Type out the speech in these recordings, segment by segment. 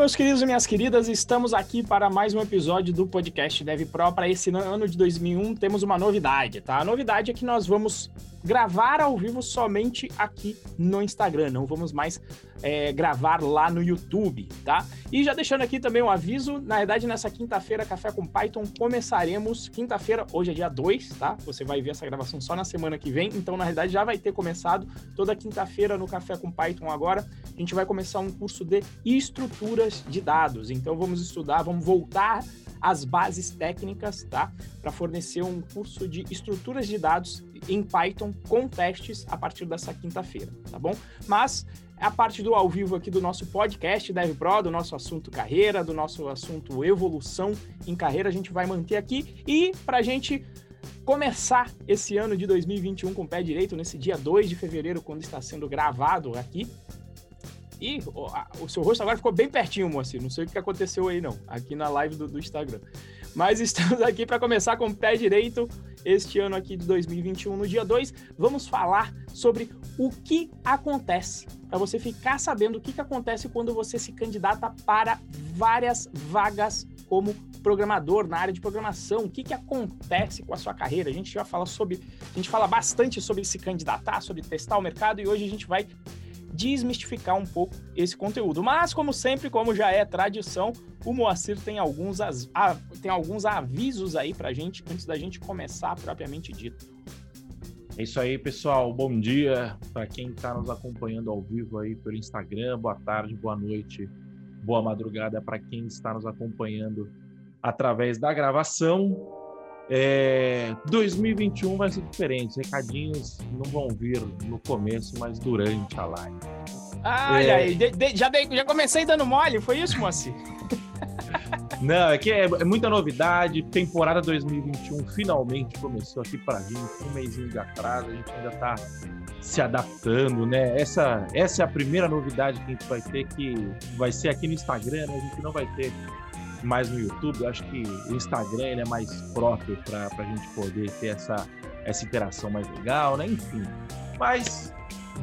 meus queridos e minhas queridas, estamos aqui para mais um episódio do podcast Dev Pro. Para esse ano de 2001, temos uma novidade, tá? A novidade é que nós vamos gravar ao vivo somente aqui no Instagram, não vamos mais é, gravar lá no YouTube, tá? E já deixando aqui também um aviso, na verdade, nessa quinta-feira, Café com Python, começaremos, quinta-feira, hoje é dia 2, tá? Você vai ver essa gravação só na semana que vem, então, na verdade, já vai ter começado toda quinta-feira no Café com Python agora, a gente vai começar um curso de estruturas de dados, então vamos estudar, vamos voltar as bases técnicas, tá? Para fornecer um curso de estruturas de dados em Python com testes a partir dessa quinta-feira, tá bom? Mas a parte do ao vivo aqui do nosso podcast DevPro, do nosso assunto carreira, do nosso assunto evolução em carreira, a gente vai manter aqui. E para a gente começar esse ano de 2021 com o pé direito, nesse dia 2 de fevereiro, quando está sendo gravado aqui, e o, o, seu rosto agora ficou bem pertinho, Moacir. Não sei o que aconteceu aí, não, aqui na live do, do Instagram. Mas estamos aqui para começar com o pé direito este ano aqui de 2021. No dia 2, vamos falar sobre o que acontece, para você ficar sabendo o que, que acontece quando você se candidata para várias vagas como programador na área de programação. O que, que acontece com a sua carreira? A gente já fala sobre, a gente fala bastante sobre se candidatar, sobre testar o mercado e hoje a gente vai desmistificar um pouco esse conteúdo. Mas, como sempre, como já é tradição, o Moacir tem alguns, as, a, tem alguns avisos aí pra gente antes da gente começar propriamente dito. É isso aí, pessoal. Bom dia para quem está nos acompanhando ao vivo aí pelo Instagram. Boa tarde, boa noite, boa madrugada para quem está nos acompanhando através da gravação. É, 2021 vai ser diferente. Recadinhos não vão vir no começo, mas durante a live. Ah, é... aí, de, de, já, dei, já comecei dando mole, foi isso, Moacir? Não, é que é, é, muita novidade. Temporada 2021 finalmente começou aqui para gente, um mêsinho de atraso, a gente ainda está se adaptando, né? Essa, essa é a primeira novidade que a gente vai ter, que vai ser aqui no Instagram, né? A gente não vai ter mais no YouTube. Eu acho que o Instagram ele é mais próprio para a gente poder ter essa, essa interação mais legal, né? Enfim. Mas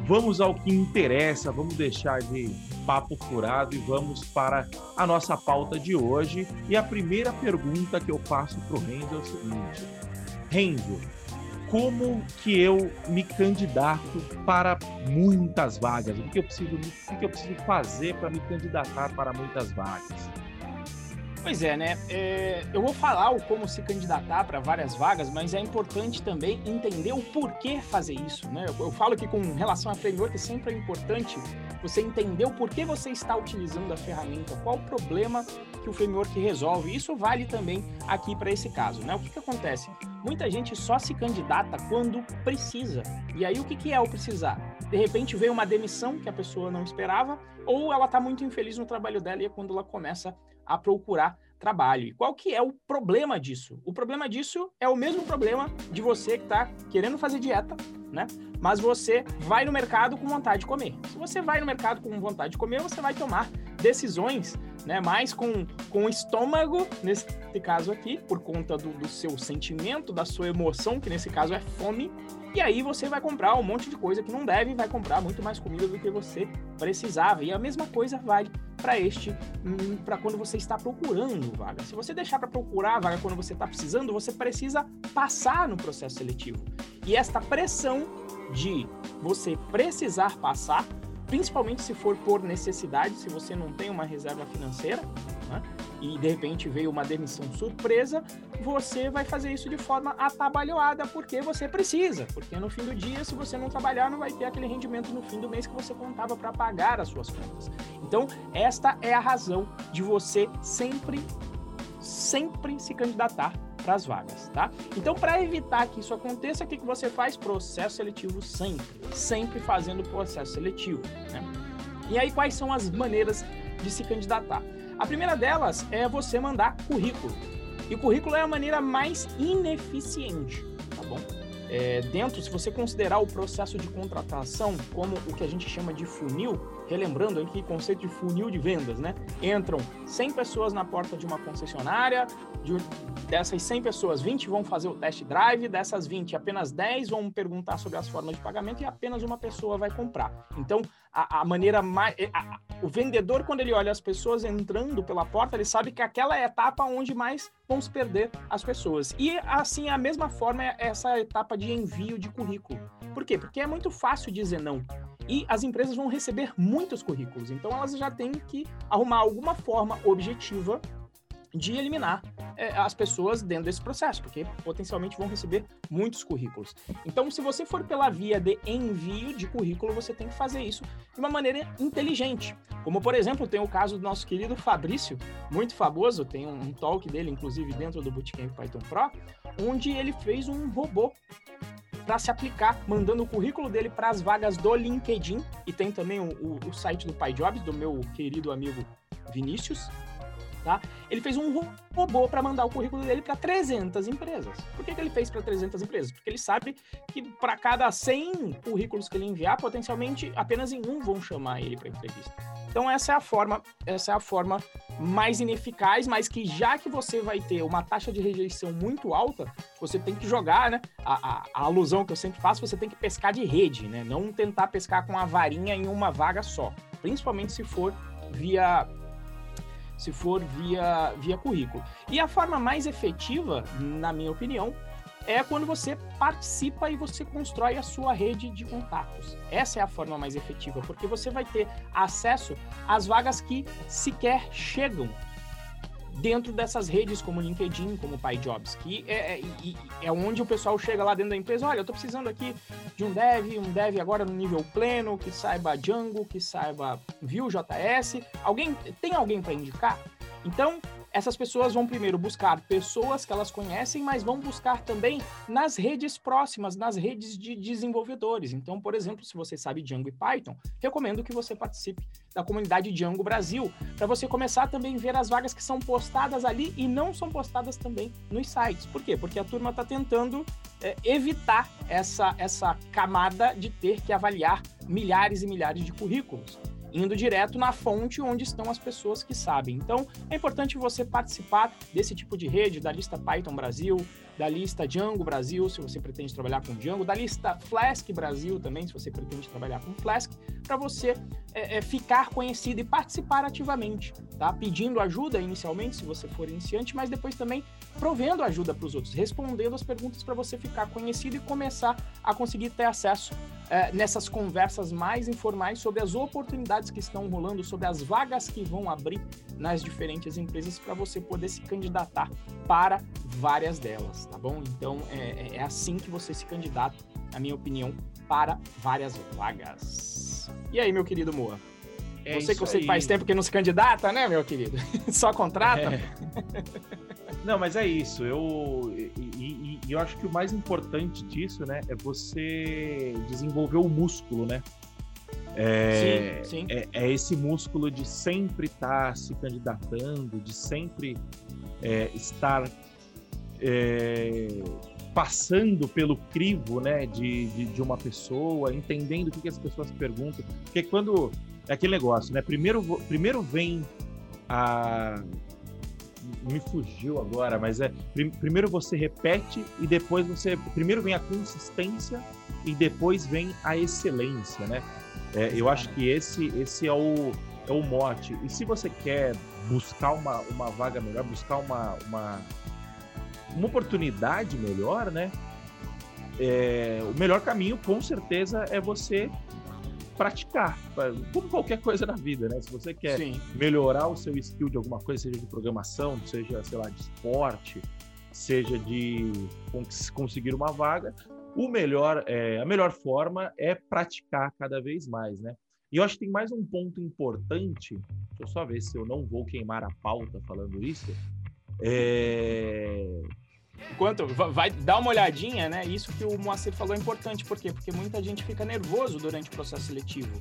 vamos ao que interessa, vamos deixar de papo furado e vamos para a nossa pauta de hoje. E a primeira pergunta que eu faço para o Renzo é o seguinte: Renzo, como que eu me candidato para muitas vagas? O que eu preciso, o que eu preciso fazer para me candidatar para muitas vagas? Pois é, né? É, eu vou falar o como se candidatar para várias vagas, mas é importante também entender o porquê fazer isso, né? Eu, eu falo que com relação a framework sempre é importante você entender o porquê você está utilizando a ferramenta, qual o problema que o framework resolve. Isso vale também aqui para esse caso, né? O que, que acontece? Muita gente só se candidata quando precisa. E aí o que, que é o precisar? De repente veio uma demissão que a pessoa não esperava, ou ela está muito infeliz no trabalho dela e é quando ela começa a procurar trabalho. E qual que é o problema disso? O problema disso é o mesmo problema de você que está querendo fazer dieta, né? Mas você vai no mercado com vontade de comer. Se você vai no mercado com vontade de comer, você vai tomar decisões, né? Mais com, com o estômago, nesse caso aqui, por conta do, do seu sentimento, da sua emoção, que nesse caso é fome, e aí você vai comprar um monte de coisa que não deve, vai comprar muito mais comida do que você precisava. E a mesma coisa vale para este, hum, para quando você está procurando vaga. Se você deixar para procurar a vaga quando você está precisando, você precisa passar no processo seletivo. E esta pressão de você precisar passar, principalmente se for por necessidade, se você não tem uma reserva financeira, né? E de repente veio uma demissão surpresa, você vai fazer isso de forma atabalhoada porque você precisa, porque no fim do dia, se você não trabalhar, não vai ter aquele rendimento no fim do mês que você contava para pagar as suas contas. Então, esta é a razão de você sempre, sempre se candidatar para as vagas, tá? Então, para evitar que isso aconteça, o que, que você faz? Processo seletivo sempre, sempre fazendo processo seletivo, né? E aí, quais são as maneiras de se candidatar? A primeira delas é você mandar currículo. E currículo é a maneira mais ineficiente, tá bom? É, dentro, se você considerar o processo de contratação como o que a gente chama de funil, relembrando aqui conceito de funil de vendas, né? Entram 100 pessoas na porta de uma concessionária, de, dessas 100 pessoas, 20 vão fazer o test drive, dessas 20, apenas 10 vão perguntar sobre as formas de pagamento e apenas uma pessoa vai comprar. Então, a, a maneira mais. A, o vendedor, quando ele olha as pessoas entrando pela porta, ele sabe que aquela é a etapa onde mais vão se perder as pessoas. E assim, a mesma forma é essa etapa de envio de currículo. Por quê? Porque é muito fácil dizer não. E as empresas vão receber muitos currículos. Então elas já têm que arrumar alguma forma objetiva de eliminar é, as pessoas dentro desse processo, porque potencialmente vão receber muitos currículos. Então, se você for pela via de envio de currículo, você tem que fazer isso de uma maneira inteligente. Como, por exemplo, tem o caso do nosso querido Fabrício, muito famoso, tem um, um talk dele, inclusive, dentro do Bootcamp Python Pro, onde ele fez um robô para se aplicar, mandando o currículo dele para as vagas do LinkedIn, e tem também o, o, o site do PyJobs, do meu querido amigo Vinícius, tá? Ele fez um robô para mandar o currículo dele para 300 empresas. Por que, que ele fez para 300 empresas? Porque ele sabe que para cada 100 currículos que ele enviar, potencialmente apenas em um vão chamar ele para entrevista. Então essa é a forma, essa é a forma mais ineficaz, mas que já que você vai ter uma taxa de rejeição muito alta, você tem que jogar, né? A, a, a alusão que eu sempre faço, você tem que pescar de rede, né? Não tentar pescar com a varinha em uma vaga só, principalmente se for via se for via, via currículo. E a forma mais efetiva, na minha opinião, é quando você participa e você constrói a sua rede de contatos. Essa é a forma mais efetiva, porque você vai ter acesso às vagas que sequer chegam dentro dessas redes como LinkedIn, como PyJobs, que é, é, é, onde o pessoal chega lá dentro da empresa, olha, eu estou precisando aqui de um dev, um dev agora no nível pleno, que saiba Django, que saiba Vue.js. Alguém tem alguém para indicar? Então, essas pessoas vão primeiro buscar pessoas que elas conhecem, mas vão buscar também nas redes próximas, nas redes de desenvolvedores. Então, por exemplo, se você sabe Django e Python, recomendo que você participe da comunidade Django Brasil, para você começar também a ver as vagas que são postadas ali e não são postadas também nos sites. Por quê? Porque a turma está tentando é, evitar essa, essa camada de ter que avaliar milhares e milhares de currículos indo direto na fonte onde estão as pessoas que sabem. Então, é importante você participar desse tipo de rede, da lista Python Brasil, da lista Django Brasil, se você pretende trabalhar com Django, da lista Flask Brasil também, se você pretende trabalhar com Flask, para você é, é, ficar conhecido e participar ativamente, tá? Pedindo ajuda inicialmente, se você for iniciante, mas depois também provendo ajuda para os outros, respondendo as perguntas para você ficar conhecido e começar a conseguir ter acesso é, nessas conversas mais informais sobre as oportunidades que estão rolando, sobre as vagas que vão abrir nas diferentes empresas para você poder se candidatar para várias delas, tá bom? Então é, é, é assim que você se candidata, na minha opinião, para várias vagas. E aí, meu querido Moa? É você que você faz tempo que não se candidata, né, meu querido? Só contrata? É. Não, mas é isso. Eu, e, e, eu acho que o mais importante disso, né, é você desenvolver o músculo, né? É, sim, sim. É, é esse músculo de sempre estar tá se candidatando, de sempre é, estar é, passando pelo crivo né, de, de, de, uma pessoa, entendendo o que, que as pessoas perguntam. Porque quando. É aquele negócio, né? Primeiro, primeiro vem a. Me fugiu agora, mas é. Primeiro você repete e depois você. Primeiro vem a consistência e depois vem a excelência, né? É, eu acho que esse, esse é, o, é o mote. E se você quer buscar uma, uma vaga melhor, buscar uma, uma, uma oportunidade melhor, né? É, o melhor caminho, com certeza, é você praticar, como qualquer coisa na vida, né? Se você quer Sim. melhorar o seu skill de alguma coisa, seja de programação, seja, sei lá, de esporte, seja de conseguir uma vaga, o melhor, é, a melhor forma é praticar cada vez mais, né? E eu acho que tem mais um ponto importante, deixa eu só ver se eu não vou queimar a pauta falando isso. É... Enquanto vai dar uma olhadinha, né? Isso que o Moacir falou é importante, por quê? Porque muita gente fica nervoso durante o processo seletivo.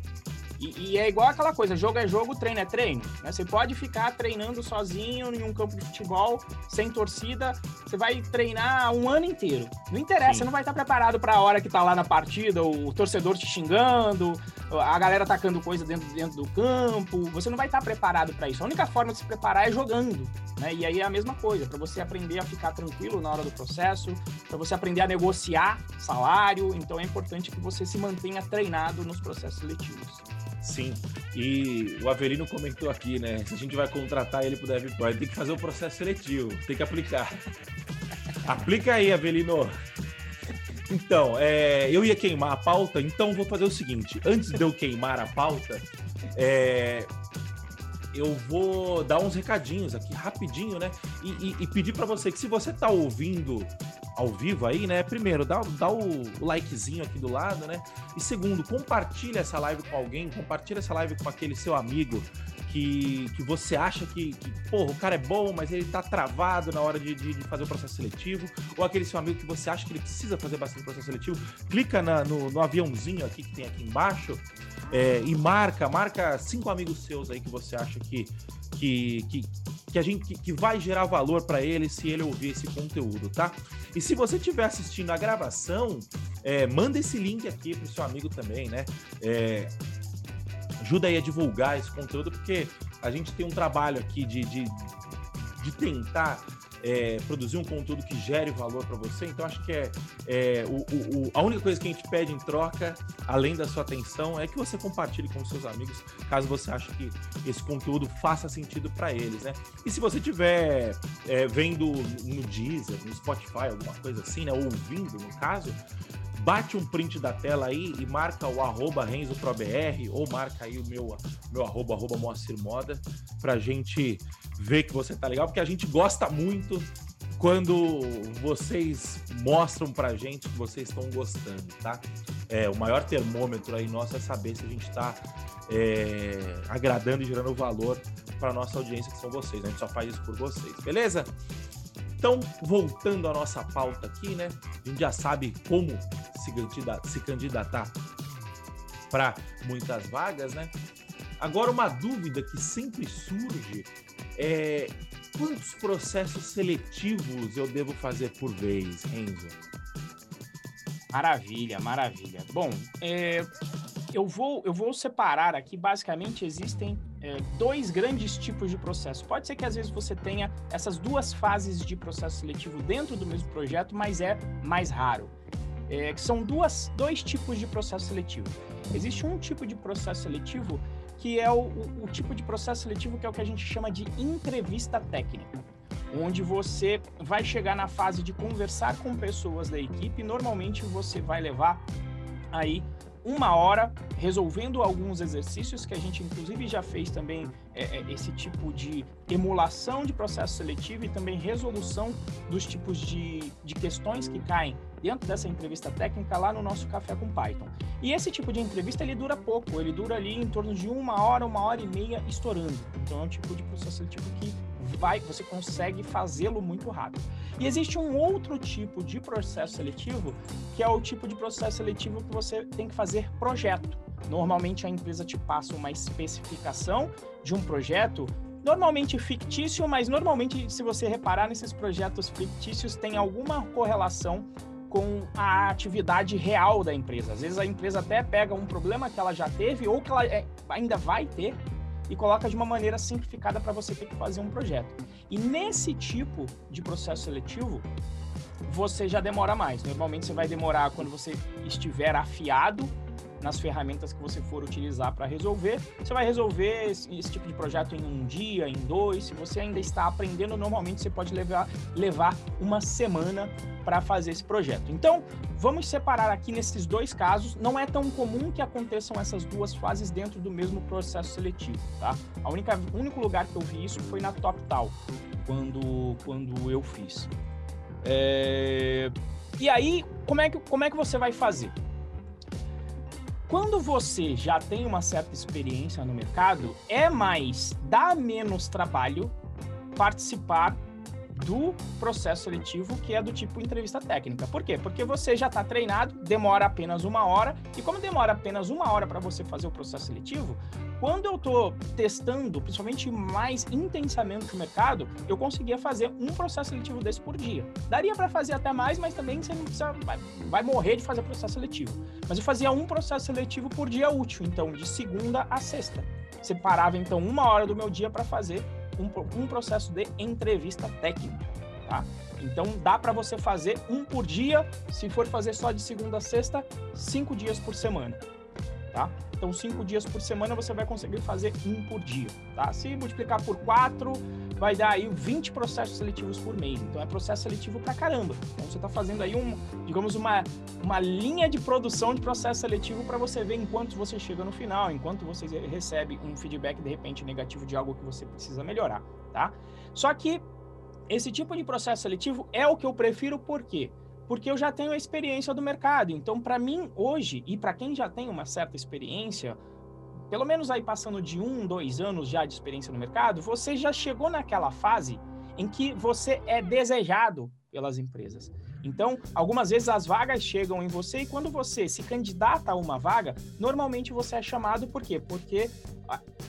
E, e, é igual aquela coisa, jogo é jogo, treino é treino. Né? Você pode ficar treinando sozinho em um campo de futebol, sem torcida, você vai treinar um ano inteiro. Não interessa, Sim. você não vai estar preparado para a hora que tá lá na partida, o torcedor te xingando, a galera atacando coisa dentro, dentro do campo. Você não vai estar preparado para isso. A única forma de se preparar é jogando. Né? E aí é a mesma coisa, para você aprender a ficar tranquilo na hora do processo, para você aprender a negociar salário. Então é importante que você se mantenha treinado nos processos seletivos. Sim. E o Avelino comentou aqui, né? Se a gente vai contratar ele pro DevPro, tem que fazer o processo seletivo, tem que aplicar. Aplica aí, Avelino. Então, é, eu ia queimar a pauta, então vou fazer o seguinte: antes de eu queimar a pauta, é, eu vou dar uns recadinhos aqui rapidinho, né? E, e, e pedir para você que se você tá ouvindo ao vivo aí, né? Primeiro, dá, dá o likezinho aqui do lado, né? E segundo, compartilha essa live com alguém, compartilha essa live com aquele seu amigo que, que você acha que, que, porra, o cara é bom, mas ele tá travado na hora de, de, de, fazer o processo seletivo, ou aquele seu amigo que você acha que ele precisa fazer bastante processo seletivo, clica na, no, no aviãozinho aqui que tem aqui embaixo é, e marca, marca cinco amigos seus aí que você acha que, que, que, que a gente que, vai gerar valor para ele se ele ouvir esse conteúdo, tá? E se você estiver assistindo a gravação, é, manda esse link aqui pro seu amigo também, né? É, ajuda aí a divulgar esse conteúdo, porque a gente tem um trabalho aqui de, de, de tentar é, produzir um conteúdo que gere valor para você. Então, acho que é, é o, o, a única coisa que a gente pede em troca, além da sua atenção, é que você compartilhe com seus amigos, caso você ache que esse conteúdo faça sentido para eles, né? E se você estiver é, vendo no Deezer, no Spotify, alguma coisa assim, né? Ouvindo, no caso, bate um print da tela aí e marca o arroba RenzoProBR ou marca aí o meu, meu arroba, arroba Moacir Moda pra gente ver que você tá legal, porque a gente gosta muito quando vocês mostram pra gente que vocês estão gostando, tá? É, o maior termômetro aí nosso é saber se a gente tá é, agradando e gerando valor para nossa audiência, que são vocês. A gente só faz isso por vocês, beleza? Então, voltando à nossa pauta aqui, né? A gente já sabe como se candidatar, se candidatar para muitas vagas, né? Agora, uma dúvida que sempre surge é quantos processos seletivos eu devo fazer por vez, Renzo? Maravilha, maravilha. Bom, é, eu, vou, eu vou separar aqui, basicamente existem é, dois grandes tipos de processo. Pode ser que às vezes você tenha essas duas fases de processo seletivo dentro do mesmo projeto, mas é mais raro. É, que são duas, dois tipos de processo seletivo. Existe um tipo de processo seletivo que é o, o, o tipo de processo seletivo que é o que a gente chama de entrevista técnica onde você vai chegar na fase de conversar com pessoas da equipe. Normalmente você vai levar aí uma hora resolvendo alguns exercícios que a gente inclusive já fez também é, é, esse tipo de emulação de processo seletivo e também resolução dos tipos de, de questões que caem dentro dessa entrevista técnica lá no nosso Café com Python. E esse tipo de entrevista ele dura pouco, ele dura ali em torno de uma hora, uma hora e meia estourando. Então é um tipo de processo seletivo que vai, você consegue fazê-lo muito rápido. E existe um outro tipo de processo seletivo, que é o tipo de processo seletivo que você tem que fazer projeto. Normalmente a empresa te passa uma especificação de um projeto normalmente fictício, mas normalmente, se você reparar nesses projetos fictícios, tem alguma correlação com a atividade real da empresa. Às vezes a empresa até pega um problema que ela já teve ou que ela é, ainda vai ter e coloca de uma maneira simplificada para você ter que fazer um projeto. E nesse tipo de processo seletivo, você já demora mais. Normalmente você vai demorar quando você estiver afiado nas ferramentas que você for utilizar para resolver. Você vai resolver esse, esse, tipo de projeto em um dia, em dois. Se você ainda está aprendendo, normalmente você pode levar, levar uma semana para fazer esse projeto. Então, vamos separar aqui nesses dois casos. Não é tão comum que aconteçam essas duas fases dentro do mesmo processo seletivo, tá? A única, o único lugar que eu vi isso foi na TopTal, quando, quando eu fiz. É... E aí, como é, que, como é que você vai fazer? Quando você já tem uma certa experiência no mercado, é mais, dá menos trabalho participar do processo seletivo, que é do tipo entrevista técnica. Por quê? Porque você já está treinado, demora apenas uma hora, e como demora apenas uma hora para você fazer o processo seletivo, quando eu estou testando, principalmente mais intensamente o mercado, eu conseguia fazer um processo seletivo desse por dia. Daria para fazer até mais, mas também você não precisa, vai, vai morrer de fazer processo seletivo. Mas eu fazia um processo seletivo por dia útil, então de segunda a sexta. Separava então uma hora do meu dia para fazer um, um processo de entrevista técnica, tá? Então dá para você fazer um por dia, se for fazer só de segunda a sexta, cinco dias por semana, tá? Então cinco dias por semana você vai conseguir fazer um por dia, tá? Se multiplicar por quatro, vai dar aí 20 processos seletivos por mês. Então é processo seletivo pra caramba. Então você está fazendo aí um, digamos, uma, uma linha de produção de processo seletivo para você ver enquanto você chega no final, enquanto você recebe um feedback de repente negativo de algo que você precisa melhorar, tá? Só que esse tipo de processo seletivo é o que eu prefiro por quê? Porque eu já tenho a experiência do mercado. Então, para mim, hoje, e para quem já tem uma certa experiência, pelo menos aí passando de um, dois anos já de experiência no mercado, você já chegou naquela fase em que você é desejado pelas empresas. Então, algumas vezes as vagas chegam em você e quando você se candidata a uma vaga, normalmente você é chamado por quê? Porque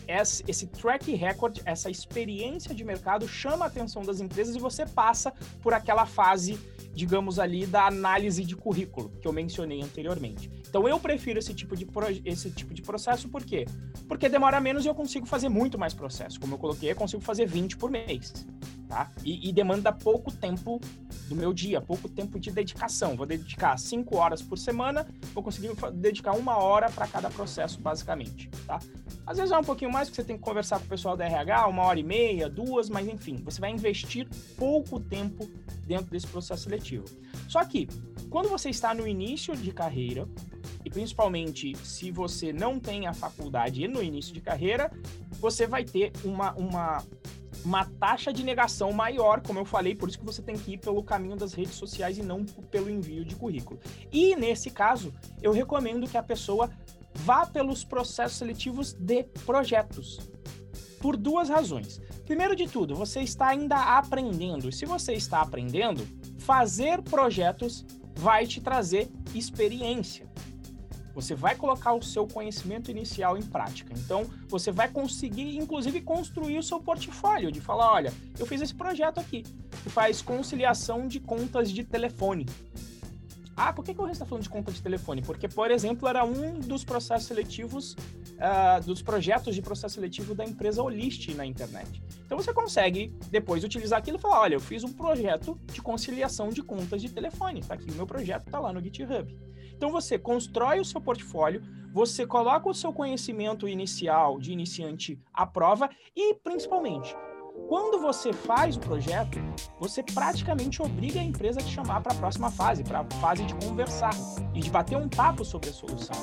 esse track record, essa experiência de mercado chama a atenção das empresas e você passa por aquela fase digamos ali, da análise de currículo que eu mencionei anteriormente. Então eu prefiro esse tipo de, esse tipo de processo, por quê? Porque demora menos e eu consigo fazer muito mais processo. Como eu coloquei, eu consigo fazer 20 por mês. Tá? E, e demanda pouco tempo do meu dia, pouco tempo de dedicação. Vou dedicar 5 horas por semana, vou conseguir dedicar uma hora para cada processo, basicamente. Tá? Às vezes é um pouquinho mais, porque você tem que conversar com o pessoal da RH, uma hora e meia, duas, mas enfim, você vai investir pouco tempo dentro desse processo seletivo. Só que, quando você está no início de carreira, e principalmente se você não tem a faculdade no início de carreira, você vai ter uma, uma, uma taxa de negação maior, como eu falei, por isso que você tem que ir pelo caminho das redes sociais e não pelo envio de currículo. E nesse caso, eu recomendo que a pessoa vá pelos processos seletivos de projetos. Por duas razões. Primeiro de tudo, você está ainda aprendendo. Se você está aprendendo, fazer projetos vai te trazer experiência. Você vai colocar o seu conhecimento inicial em prática. Então, você vai conseguir, inclusive, construir o seu portfólio de falar: olha, eu fiz esse projeto aqui, que faz conciliação de contas de telefone. Ah, por que, que o está falando de conta de telefone? Porque, por exemplo, era um dos processos seletivos, uh, dos projetos de processo seletivo da empresa Olist na internet. Então você consegue depois utilizar aquilo e falar: olha, eu fiz um projeto de conciliação de contas de telefone. Tá aqui o meu projeto, está lá no GitHub. Então você constrói o seu portfólio, você coloca o seu conhecimento inicial de iniciante à prova e, principalmente, quando você faz o projeto, você praticamente obriga a empresa a te chamar para a próxima fase, para a fase de conversar e de bater um papo sobre a solução.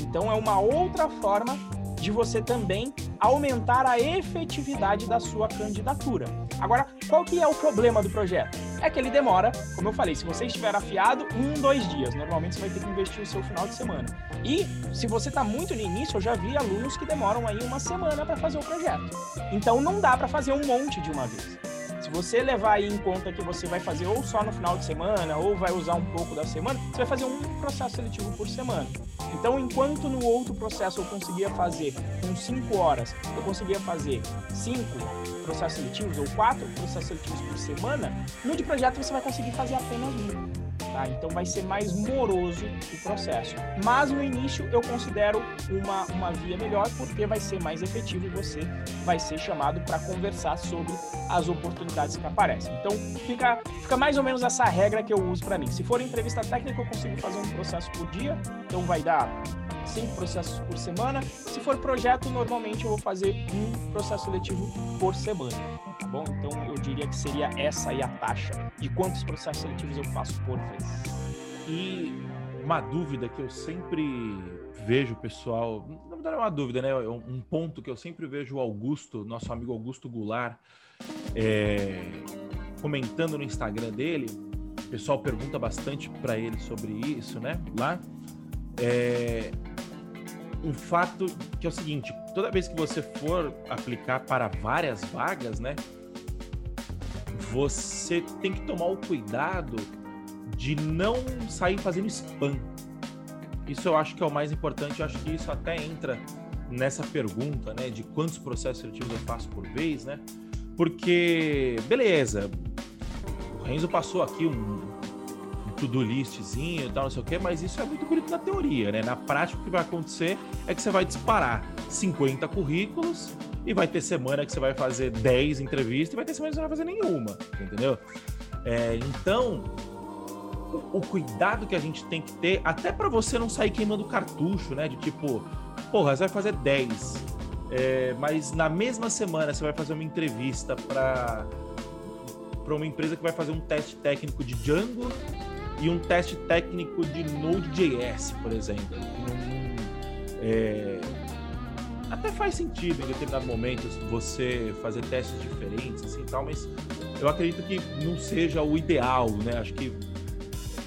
Então é uma outra forma de você também aumentar a efetividade da sua candidatura. Agora, qual que é o problema do projeto? É que ele demora, como eu falei, se você estiver afiado, um, dois dias. Normalmente você vai ter que investir o seu final de semana. E se você está muito no início, eu já vi alunos que demoram aí uma semana para fazer o projeto. Então não dá para fazer um monte de uma vez. Você levar em conta que você vai fazer ou só no final de semana, ou vai usar um pouco da semana, você vai fazer um processo seletivo por semana. Então, enquanto no outro processo eu conseguia fazer com 5 horas, eu conseguia fazer 5 processos seletivos ou 4 processos seletivos por semana, no de projeto você vai conseguir fazer apenas um. Tá? Então vai ser mais moroso o processo. Mas no início eu considero uma, uma via melhor porque vai ser mais efetivo e você vai ser chamado para conversar sobre as oportunidades que aparecem. Então fica, fica mais ou menos essa regra que eu uso para mim. Se for entrevista técnica, eu consigo fazer um processo por dia, então vai dar cinco processos por semana. Se for projeto, normalmente eu vou fazer um processo seletivo por semana tá bom? Então eu diria que seria essa aí a taxa de quantos processos seletivos eu faço por vez. E uma dúvida que eu sempre vejo, pessoal, na verdade é uma dúvida, né? É um ponto que eu sempre vejo o Augusto, nosso amigo Augusto Goulart, é, comentando no Instagram dele. O pessoal pergunta bastante para ele sobre isso, né? Lá. É, um fato que é o seguinte: toda vez que você for aplicar para várias vagas, né? você tem que tomar o cuidado de não sair fazendo spam. Isso eu acho que é o mais importante, eu acho que isso até entra nessa pergunta, né, de quantos processos seletivos eu faço por vez, né? Porque, beleza, o Renzo passou aqui um, to-do listzinho e tal, não sei o quê, mas isso é muito bonito na teoria, né? Na prática, o que vai acontecer é que você vai disparar 50 currículos e vai ter semana que você vai fazer 10 entrevistas e vai ter semana que você não vai fazer nenhuma, entendeu? É, então, o, o, cuidado que a gente tem que ter, até para você não sair queimando cartucho, né? De tipo, porra, você vai fazer 10, é, mas na mesma semana você vai fazer uma entrevista para para uma empresa que vai fazer um teste técnico de Django e um teste técnico de Node.js, por exemplo. é, até faz sentido em determinados momentos você fazer testes diferentes, assim, tal, mas eu acredito que não seja o ideal, né? Acho que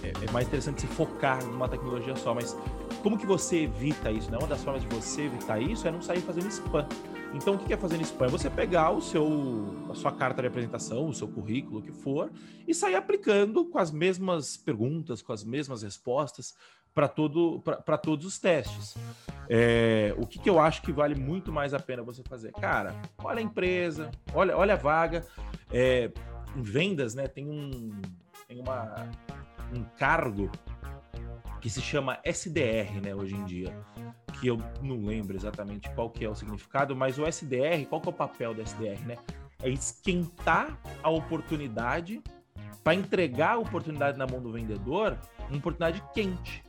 é, é mais interessante se focar numa tecnologia só, mas como que você evita isso? Né? Uma das formas de você evitar isso é não sair fazendo spam. Então, o que é fazendo spam? É você pegar o seu, a sua carta de apresentação, o seu currículo, o que for, e sair aplicando com as mesmas perguntas, com as mesmas respostas para todo, todos os testes. É, o que, que eu acho que vale muito mais a pena você fazer? Cara, olha a empresa, olha, olha a vaga. É, em vendas, né, tem um, tem uma, um cargo que se chama SDR, né, hoje em dia, que eu não lembro exatamente qual que é o significado, mas o SDR, qual que é o papel do SDR, né? É esquentar a oportunidade para entregar a oportunidade na mão do vendedor, uma oportunidade quente.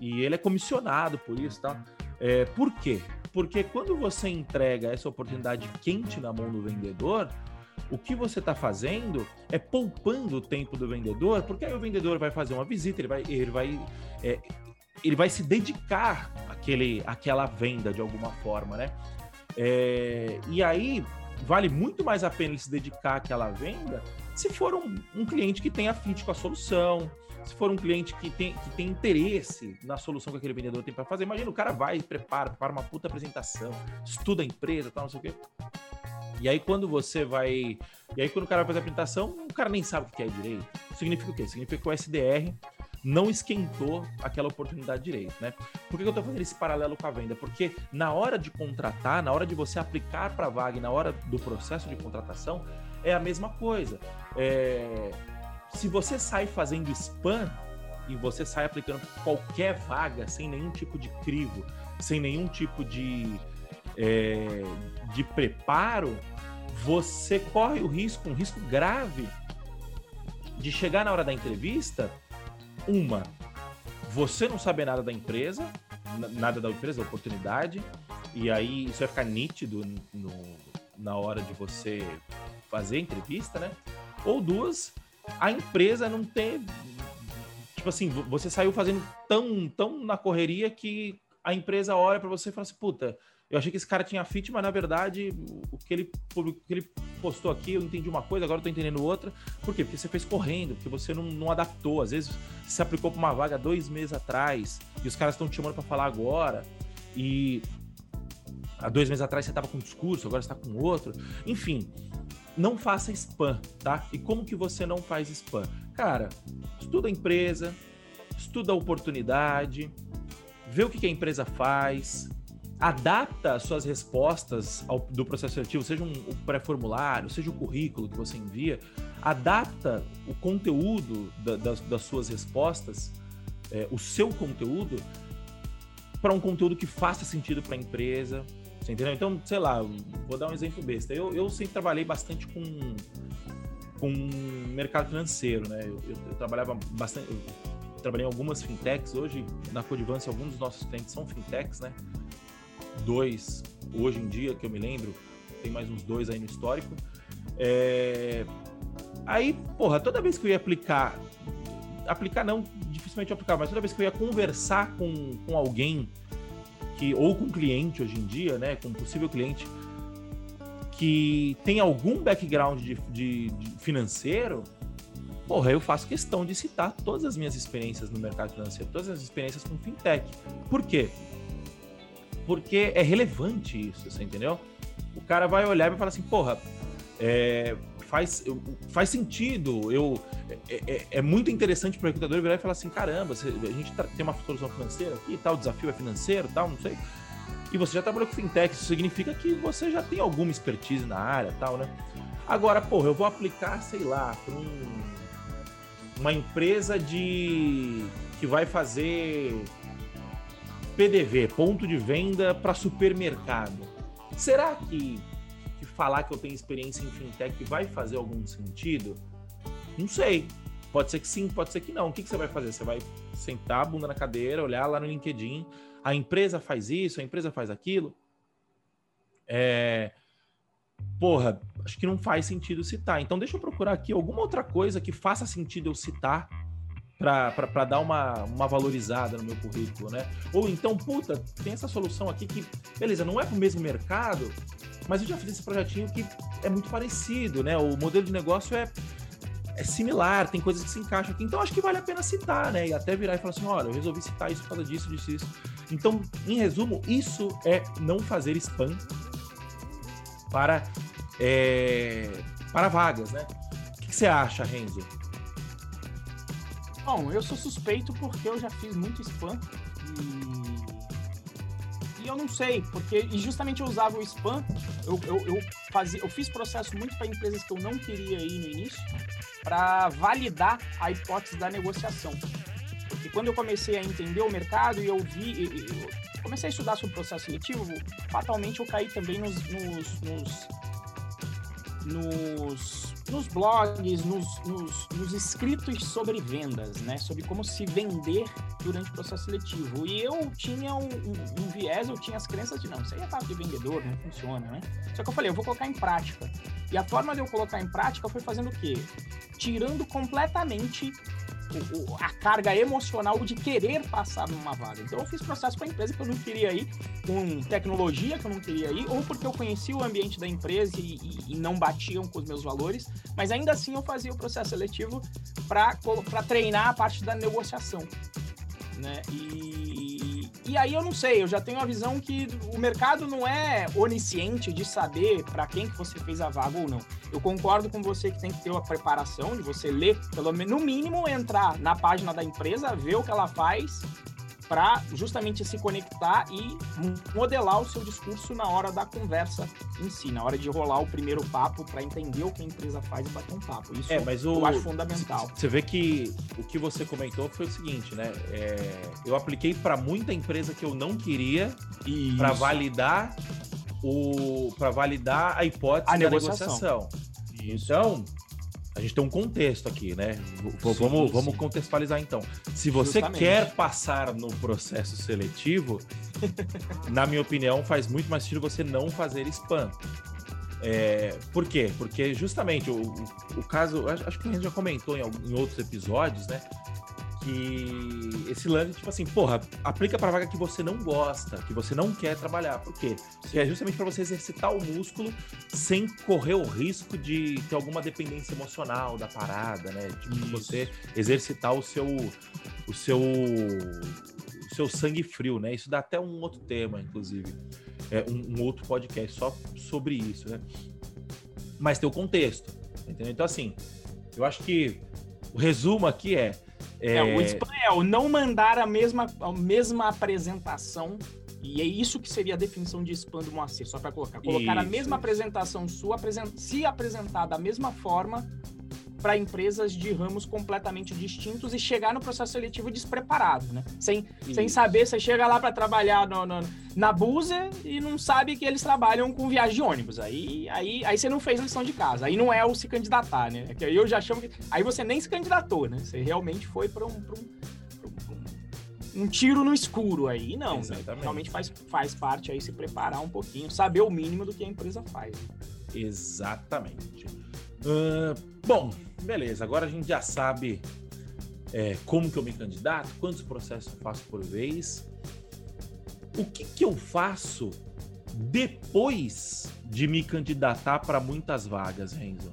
E ele é comissionado por isso, tá? É, por quê? Porque quando você entrega essa oportunidade quente na mão do vendedor, o que você está fazendo é poupando o tempo do vendedor, porque aí o vendedor vai fazer uma visita, ele vai, ele vai, é, ele vai se dedicar àquele, àquela venda de alguma forma, né? É, e aí vale muito mais a pena ele se dedicar àquela venda se for um, um cliente que tenha fit com a solução, se for um cliente que tem, que tem interesse na solução que aquele vendedor tem para fazer. Imagina, o cara vai, prepara, prepara uma puta apresentação, estuda a empresa, tal, não sei o quê. E aí, quando você vai. E aí, quando o cara fazer a apresentação, o cara nem sabe o que é direito. Significa o quê? Significa que o SDR não esquentou aquela oportunidade direito, né? Por que eu estou fazendo esse paralelo com a venda? Porque na hora de contratar, na hora de você aplicar para a vaga na hora do processo de contratação, é a mesma coisa. É... Se você sai fazendo spam e você sai aplicando qualquer vaga sem nenhum tipo de crivo, sem nenhum tipo de, é... de preparo, você corre o risco, um risco grave, de chegar na hora da entrevista, uma, você não saber nada da empresa, nada da empresa, da oportunidade, e aí isso vai ficar nítido no, na hora de você fazer a entrevista, né? Ou duas, a empresa não ter. Tipo assim, você saiu fazendo tão, tão na correria que a empresa olha para você e fala assim: puta, eu achei que esse cara tinha fit, mas na verdade o que ele, o que ele postou aqui eu entendi uma coisa, agora eu tô entendendo outra. Por quê? Porque você fez correndo, porque você não, não adaptou. Às vezes você aplicou para uma vaga dois meses atrás e os caras estão te chamando para falar agora. E há dois meses atrás você estava com um discurso, agora está com outro. Enfim, não faça spam, tá? E como que você não faz spam? Cara, estuda a empresa, estuda a oportunidade, vê o que, que a empresa faz, adapta suas respostas ao, do processo seletivo, seja um, um pré-formulário, seja o currículo que você envia, adapta o conteúdo da, das, das, suas respostas, é, o seu conteúdo, para um conteúdo que faça sentido para a empresa. Você entendeu? Então, sei lá, vou dar um exemplo besta. Eu, eu sempre trabalhei bastante com, com mercado financeiro, né? Eu, eu, eu trabalhava bastante. trabalhei em algumas fintechs. Hoje, na Codivance, alguns dos nossos clientes são fintechs, né? Dois hoje em dia, que eu me lembro, tem mais uns dois aí no histórico. É... Aí, porra, toda vez que eu ia aplicar, aplicar não, dificilmente eu aplicava, mas toda vez que eu ia conversar com, com alguém, que ou com cliente hoje em dia, né, com um possível cliente, que tem algum background de, de, de financeiro, porra, eu faço questão de citar todas as minhas experiências no mercado financeiro, todas as experiências com fintech. Por quê? Porque é relevante isso, você entendeu? O cara vai olhar e vai falar assim, porra, é, faz, faz sentido. Eu, é, é, é muito interessante para o recrutador virar e falar assim: caramba, você, a gente tá, tem uma solução financeira aqui, tal, o desafio é financeiro, tal, não sei. E você já trabalhou com fintech, isso significa que você já tem alguma expertise na área, tal, né? Agora, porra, eu vou aplicar, sei lá, para um, uma empresa de que vai fazer PDV, ponto de venda para supermercado. Será que, que falar que eu tenho experiência em fintech vai fazer algum sentido? Não sei. Pode ser que sim, pode ser que não. O que, que você vai fazer? Você vai sentar a bunda na cadeira, olhar lá no LinkedIn. A empresa faz isso, a empresa faz aquilo. É... Porra, acho que não faz sentido citar. Então deixa eu procurar aqui alguma outra coisa que faça sentido eu citar para dar uma, uma valorizada no meu currículo, né? Ou então, puta, tem essa solução aqui que, beleza, não é para o mesmo mercado, mas eu já fiz esse projetinho que é muito parecido, né? O modelo de negócio é, é similar, tem coisas que se encaixam aqui. Então, acho que vale a pena citar, né? E até virar e falar assim: olha, eu resolvi citar isso por causa disso, disso, isso. Então, em resumo, isso é não fazer spam para, é, para vagas, né? O que, que você acha, Renzo? Bom, eu sou suspeito porque eu já fiz muito spam e, e eu não sei, porque e justamente eu usava o spam, eu, eu, eu, fazia, eu fiz processo muito para empresas que eu não queria ir no início, para validar a hipótese da negociação. Porque quando eu comecei a entender o mercado e eu vi, eu comecei a estudar sobre o processo seletivo, fatalmente eu caí também nos, nos, nos nos, nos blogs, nos, nos, nos, escritos sobre vendas, né? Sobre como se vender durante o processo seletivo. E eu tinha um, um, um viés, eu tinha as crenças de não, isso aí é de vendedor, não funciona, né? Só que eu falei, eu vou colocar em prática. E a forma de eu colocar em prática foi fazendo o quê? Tirando completamente o, a carga emocional de querer passar numa vaga. Então eu fiz processo com a empresa que eu não queria ir, com tecnologia que eu não queria ir, ou porque eu conhecia o ambiente da empresa e, e, e não batiam com os meus valores, mas ainda assim eu fazia o processo seletivo para treinar a parte da negociação. Né? E e aí eu não sei, eu já tenho a visão que o mercado não é onisciente de saber para quem que você fez a vaga ou não. Eu concordo com você que tem que ter uma preparação de você ler, pelo menos no mínimo entrar na página da empresa, ver o que ela faz para justamente se conectar e modelar o seu discurso na hora da conversa em si, na hora de rolar o primeiro papo para entender o que a empresa faz e bater um papo. Isso é, mas o, eu acho fundamental. Você vê que o que você comentou foi o seguinte, né? É, eu apliquei para muita empresa que eu não queria para validar o para validar a hipótese a da negociação. negociação. Então, a gente tem um contexto aqui, né? Sim, vamos, sim. vamos contextualizar então. Se você Justamente. quer passar no processo seletivo, na minha opinião, faz muito mais sentido você não fazer spam. É, por quê? Porque justamente o, o, o caso, acho que a gente já comentou em, em outros episódios, né? Que esse lance, tipo assim, porra, aplica para vaga que você não gosta, que você não quer trabalhar. Por quê? Porque é justamente para você exercitar o músculo sem correr o risco de ter alguma dependência emocional da parada, né? Tipo, Isso. você exercitar o seu o seu o seu sangue frio, né? Isso dá até um outro tema, inclusive. É um, um outro podcast só sobre isso, né? Mas tem o contexto, entendeu? Então, assim, eu acho que o resumo aqui é é... é, o spam é o não mandar a mesma, a mesma apresentação e é isso que seria a definição de spam do Moacir, só para colocar. Colocar isso, a mesma isso. apresentação sua, se apresentar da mesma forma para empresas de ramos completamente distintos e chegar no processo seletivo despreparado, né? Sem, sem saber, você chega lá para trabalhar no, no, na Busa e não sabe que eles trabalham com viagem de ônibus. Aí, aí, aí você não fez lição de casa. Aí não é o se candidatar, né? É que aí eu já chamo que. Aí você nem se candidatou, né? Você realmente foi para um, um, um, tiro no escuro aí. Não, né? realmente faz, faz parte aí se preparar um pouquinho, saber o mínimo do que a empresa faz. Exatamente. Uh, bom, beleza. Agora a gente já sabe é, como que eu me candidato, quantos processos eu faço por vez. O que, que eu faço depois de me candidatar para muitas vagas, Renzo?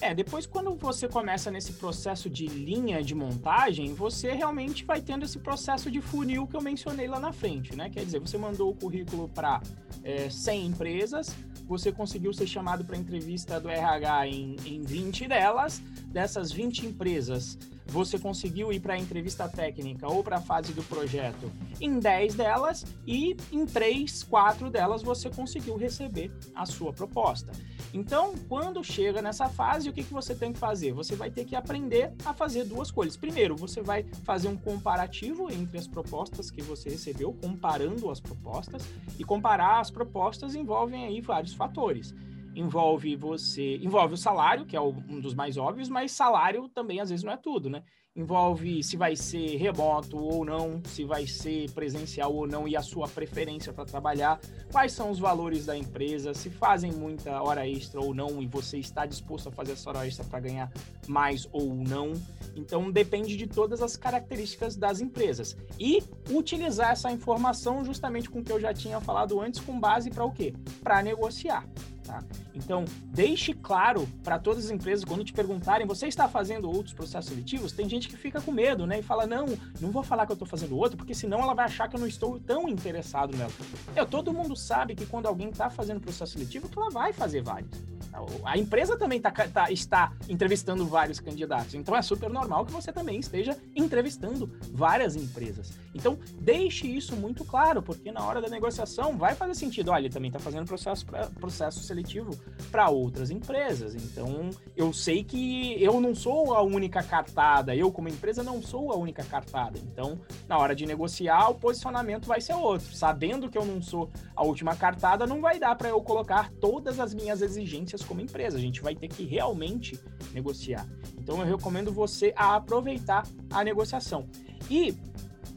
É, depois quando você começa nesse processo de linha de montagem, você realmente vai tendo esse processo de funil que eu mencionei lá na frente, né? Quer dizer, você mandou o currículo para é, 100 empresas, você conseguiu ser chamado para entrevista do RH em, em 20 delas, dessas 20 empresas, você conseguiu ir para a entrevista técnica ou para a fase do projeto em 10 delas e em 3, 4 delas você conseguiu receber a sua proposta. Então, quando chega nessa fase, o que, que você tem que fazer? Você vai ter que aprender a fazer duas coisas. Primeiro, você vai fazer um comparativo entre as propostas que você recebeu, comparando as propostas, e comparar as propostas envolvem aí vários fatores envolve você. Envolve o salário, que é um dos mais óbvios, mas salário também às vezes não é tudo, né? Envolve se vai ser remoto ou não, se vai ser presencial ou não e a sua preferência para trabalhar, quais são os valores da empresa, se fazem muita hora extra ou não e você está disposto a fazer essa hora extra para ganhar mais ou não. Então depende de todas as características das empresas. E utilizar essa informação justamente com o que eu já tinha falado antes, com base para o quê? Para negociar. Tá? Então, deixe claro para todas as empresas, quando te perguntarem, você está fazendo outros processos seletivos? Tem gente que fica com medo, né? E fala, não, não vou falar que eu estou fazendo outro, porque senão ela vai achar que eu não estou tão interessado nela. Eu, todo mundo sabe que quando alguém está fazendo processo seletivo, que ela vai fazer vários. A empresa também tá, tá, está entrevistando vários candidatos. Então é super normal que você também esteja entrevistando várias empresas. Então deixe isso muito claro, porque na hora da negociação vai fazer sentido. Olha, ele também está fazendo processo, pra, processo seletivo para outras empresas. Então eu sei que eu não sou a única cartada, eu como empresa não sou a única cartada. Então na hora de negociar, o posicionamento vai ser outro. Sabendo que eu não sou a última cartada, não vai dar para eu colocar todas as minhas exigências como empresa. A gente vai ter que realmente negociar. Então eu recomendo você a aproveitar a negociação. E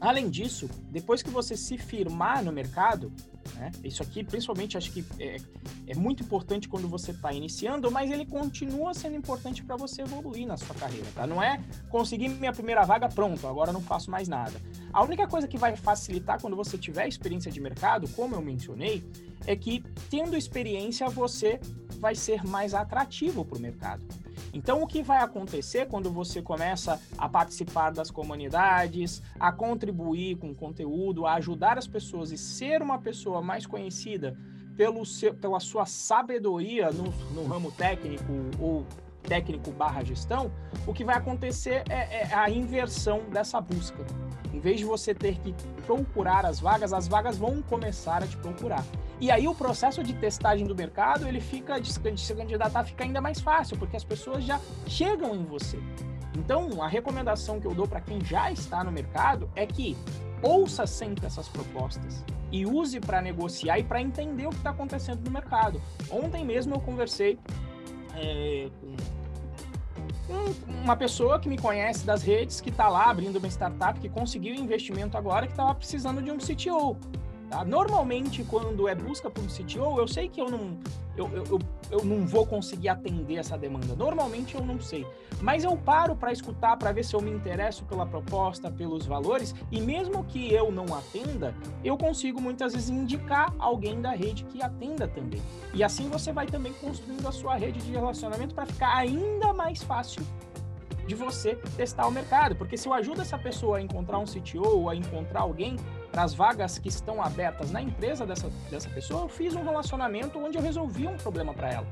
além disso, depois que você se firmar no mercado, né, isso aqui principalmente acho que é, é muito importante quando você está iniciando, mas ele continua sendo importante para você evoluir na sua carreira, tá? Não é conseguir minha primeira vaga, pronto, agora não faço mais nada. A única coisa que vai facilitar quando você tiver experiência de mercado, como eu mencionei, é que tendo experiência você vai ser mais atrativo para o mercado. Então, o que vai acontecer quando você começa a participar das comunidades, a contribuir com conteúdo, a ajudar as pessoas e ser uma pessoa mais conhecida pelo seu, pela sua sabedoria no, no ramo técnico ou técnico barra gestão, o que vai acontecer é, é, a inversão dessa busca. Em vez de você ter que procurar as vagas, as vagas vão começar a te procurar. E aí o processo de testagem do mercado, ele fica de se candidatar fica ainda mais fácil, porque as pessoas já chegam em você. Então, a recomendação que eu dou para quem já está no mercado é que ouça sempre essas propostas e use para negociar e para entender o que está acontecendo no mercado. Ontem mesmo eu conversei é, com uma pessoa que me conhece das redes, que está lá abrindo uma startup, que conseguiu investimento agora, que estava precisando de um CTO. Tá? Normalmente, quando é busca por um CTO, eu sei que eu não, eu, eu, eu, eu não vou conseguir atender essa demanda. Normalmente, eu não sei. Mas eu paro para escutar, para ver se eu me interesso pela proposta, pelos valores, e mesmo que eu não atenda, eu consigo muitas vezes indicar alguém da rede que atenda também. E assim você vai também construindo a sua rede de relacionamento para ficar ainda mais fácil de você testar o mercado. Porque se eu ajudo essa pessoa a encontrar um CTO ou a encontrar alguém para as vagas que estão abertas na empresa dessa, dessa pessoa, eu fiz um relacionamento onde eu resolvi um problema para ela.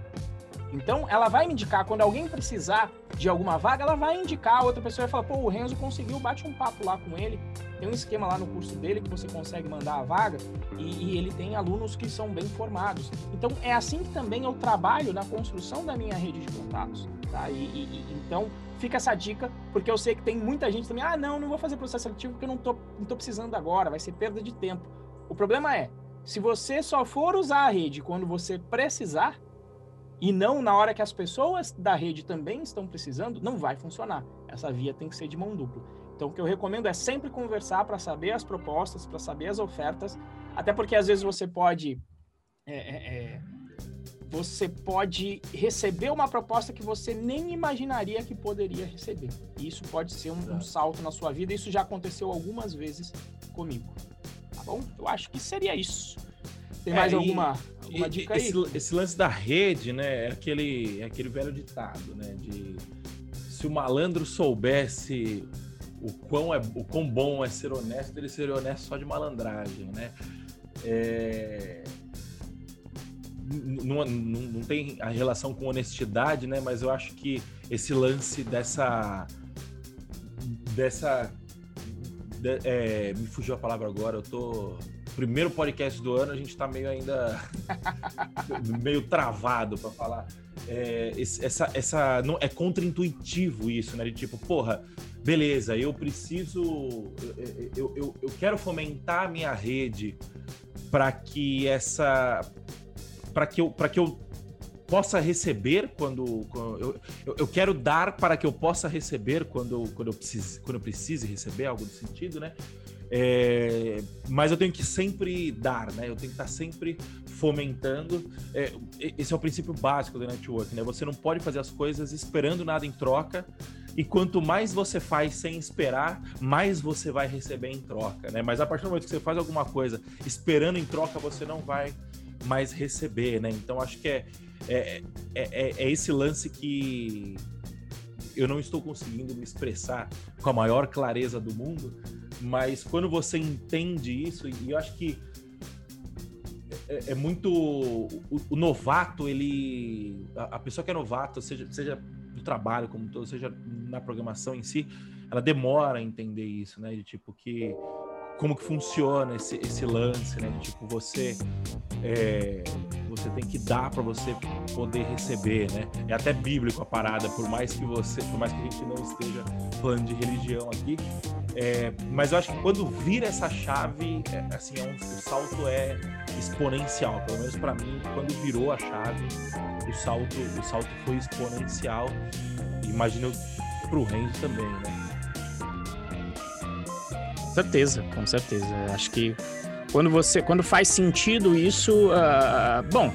Então, ela vai me indicar, quando alguém precisar de alguma vaga, ela vai indicar, a outra pessoa vai falar, pô, o Renzo conseguiu, bate um papo lá com ele. Tem um esquema lá no curso dele que você consegue mandar a vaga e, e ele tem alunos que são bem formados. Então, é assim que também eu trabalho na construção da minha rede de contatos. Tá? E, e, então, fica essa dica, porque eu sei que tem muita gente também, ah, não, não vou fazer processo seletivo porque eu não tô, não tô precisando agora, vai ser perda de tempo. O problema é, se você só for usar a rede quando você precisar, e não na hora que as pessoas da rede também estão precisando, não vai funcionar. Essa via tem que ser de mão dupla. Então, o que eu recomendo é sempre conversar para saber as propostas, para saber as ofertas, até porque às vezes você pode é, é, é você pode receber uma proposta que você nem imaginaria que poderia receber. E isso pode ser um, um salto na sua vida. Isso já aconteceu algumas vezes comigo. Tá bom? Eu acho que seria isso. Tem mais é, alguma, Alguma dica aí? Esse, esse, lance da rede, né? É aquele, é aquele velho ditado, né? De se o malandro soubesse o quão, é, o quão bom é ser honesto, ele seria honesto só de malandragem, né? É... Não, não, não, tem a relação com honestidade, né? Mas eu acho que esse lance dessa. dessa. De, é, me fugiu a palavra agora, eu tô. Primeiro podcast do ano, a gente tá meio ainda. meio travado para falar. É, essa, essa, não, é contraintuitivo isso, né? De tipo, porra, beleza, eu preciso. Eu, eu, eu quero fomentar a minha rede para que essa para que eu para que eu possa receber quando, quando eu, eu, quero dar para que eu possa receber quando, quando eu precise quando eu precise receber algo do sentido né? É, mas eu tenho que sempre dar né? Eu tenho que estar sempre fomentando. É, esse é o princípio básico do network né? Você não pode fazer as coisas esperando nada em troca. E quanto mais você faz sem esperar, mais você vai receber em troca, né? Mas a partir do momento que você faz alguma coisa esperando em troca, você não vai mais receber, né? Então acho que é, é, é, é esse lance que eu não estou conseguindo me expressar com a maior clareza do mundo, mas quando você entende isso, e eu acho que é, é muito. O, o, novato, ele. A, a, pessoa que é novato, seja, seja do trabalho como todo, seja na programação em si, ela demora a entender isso, né? De tipo que como que funciona esse, esse lance, né? Tipo você é, você tem que dar para você poder receber, né? É até bíblico a parada, por mais que você, por mais que a gente não esteja falando de religião aqui, é, mas eu acho que quando vira essa chave, é, assim, é um, o salto é exponencial, pelo menos para mim, quando virou a chave, o salto, o salto foi exponencial. Imagino pro Renzo também, né? Certeza, com certeza. Acho que quando você, quando faz sentido isso, uh, bom,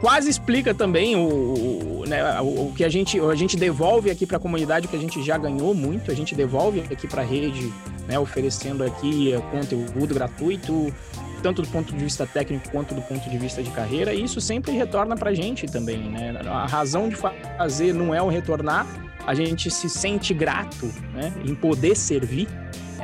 quase explica também o, o, né, o, o, que a gente, a gente devolve aqui para a comunidade, que a gente já ganhou muito, a gente devolve aqui para a rede, né, oferecendo aqui conteúdo gratuito, tanto do ponto de vista técnico quanto do ponto de vista de carreira, e isso sempre retorna para a gente também, né? A razão de fazer não é o retornar, a gente se sente grato né, em poder servir.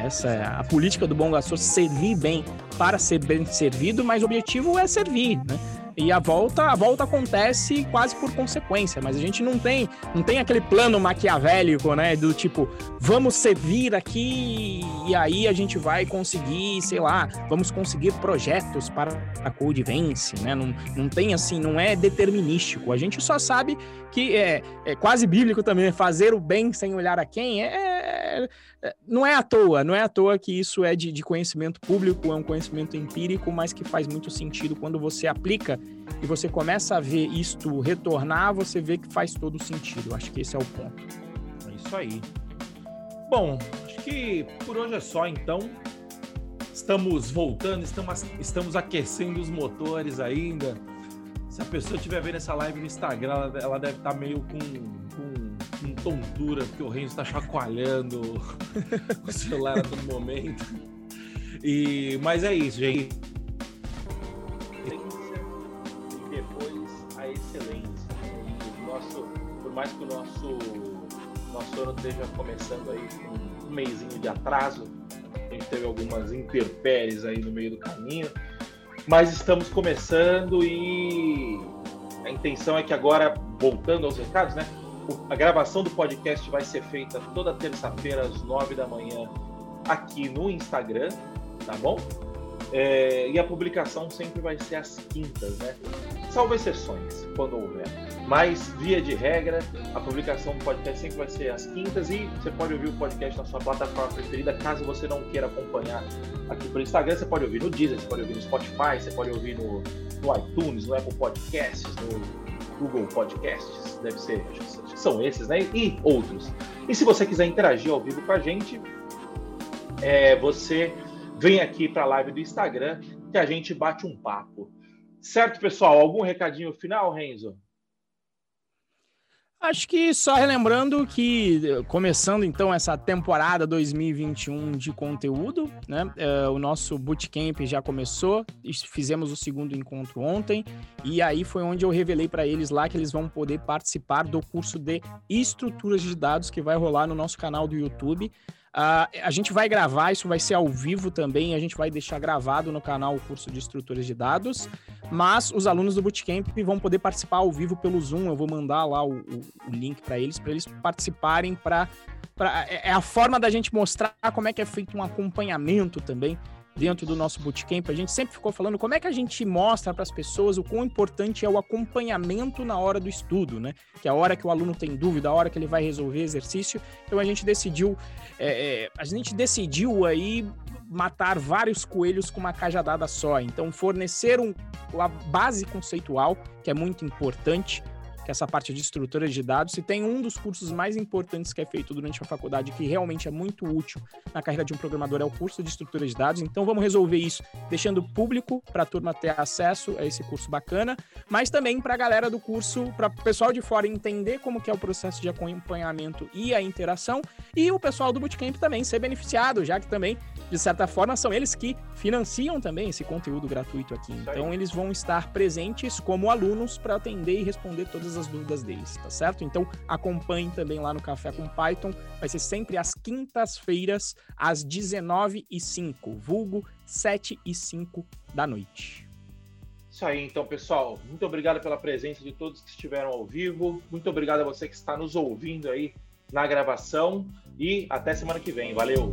Essa é a política do bom gastor, servir bem para ser bem servido, mas o objetivo é servir, né? E a volta, a volta acontece quase por consequência, mas a gente não tem, não tem aquele plano maquiavélico, né, do tipo, vamos servir aqui e aí a gente vai conseguir, sei lá, vamos conseguir projetos para a Code Vence, né? Não, não tem assim, não é determinístico. A gente só sabe que é, é quase bíblico também, fazer o bem sem olhar a quem é, é, não é à toa, não é à toa que isso é de, de conhecimento público, é um conhecimento empírico, mas que faz muito sentido quando você aplica e você começa a ver isto retornar, você vê que faz todo sentido. Acho que esse é o ponto. É isso aí. Bom, acho que por hoje é só então. Estamos voltando, estamos, estamos aquecendo os motores ainda. Se a pessoa estiver vendo essa live no Instagram, ela, ela deve estar tá meio com, com tontura, porque o Renzo está chacoalhando o celular a todo momento. E, mas é isso, gente. mais que o nosso, nosso ano esteja começando aí com um mêsinho de atraso, a gente teve algumas interpéries aí no meio do caminho, mas estamos começando e a intenção é que agora, voltando aos recados, né? A gravação do podcast vai ser feita toda terça-feira às nove da manhã aqui no Instagram, tá bom? É, e a publicação sempre vai ser às quintas, né? Salvo exceções, quando houver. Mas, via de regra, a publicação do podcast sempre vai ser às quintas e você pode ouvir o podcast na sua plataforma preferida, caso você não queira acompanhar aqui pelo Instagram, você pode ouvir no Deezer, você pode ouvir no Spotify, você pode ouvir no, no iTunes, no Apple Podcasts, no Google Podcasts, deve ser, são esses, né? E outros. E se você quiser interagir ao vivo com a gente, é, você vem aqui para a live do Instagram que a gente bate um papo. Certo, pessoal? Algum recadinho final, Renzo? Acho que só relembrando que, começando então essa temporada 2021 de conteúdo, né? Uh, o nosso bootcamp já começou, fizemos o segundo encontro ontem, e aí foi onde eu revelei para eles lá que eles vão poder participar do curso de estruturas de dados que vai rolar no nosso canal do YouTube. Uh, a gente vai gravar, isso vai ser ao vivo também, a gente vai deixar gravado no canal o curso de estruturas de dados, mas os alunos do Bootcamp vão poder participar ao vivo pelo Zoom, eu vou mandar lá o, o, o link para eles, para eles participarem, para é, é a forma da gente mostrar como é que é feito um acompanhamento também dentro do nosso bootcamp, a gente sempre ficou falando como é que a gente mostra para as pessoas o quão importante é o acompanhamento na hora do estudo, né? Que é a hora que o aluno tem dúvida, a hora que ele vai resolver exercício. Então a gente decidiu, é, é, a gente decidiu aí matar vários coelhos com uma cajadada só. Então fornecer um, a base conceitual, que é muito importante, que é essa parte de estrutura de dados. Se tem um dos cursos mais importantes que é feito durante a faculdade, que realmente é muito útil na carreira de um programador, é o curso de estrutura de dados. Então vamos resolver isso deixando público para a turma ter acesso a esse curso bacana, mas também para a galera do curso, para o pessoal de fora entender como que é o processo de acompanhamento e a interação, e o pessoal do Bootcamp também ser beneficiado, já que também, de certa forma, são eles que financiam também esse conteúdo gratuito aqui. Então eles vão estar presentes como alunos para atender e responder as dúvidas deles, tá certo? Então acompanhe também lá no Café com Python, vai ser sempre às quintas-feiras, às 19h05, vulgo 7 e 5 da noite. Isso aí, então, pessoal. Muito obrigado pela presença de todos que estiveram ao vivo. Muito obrigado a você que está nos ouvindo aí na gravação. E até semana que vem. Valeu!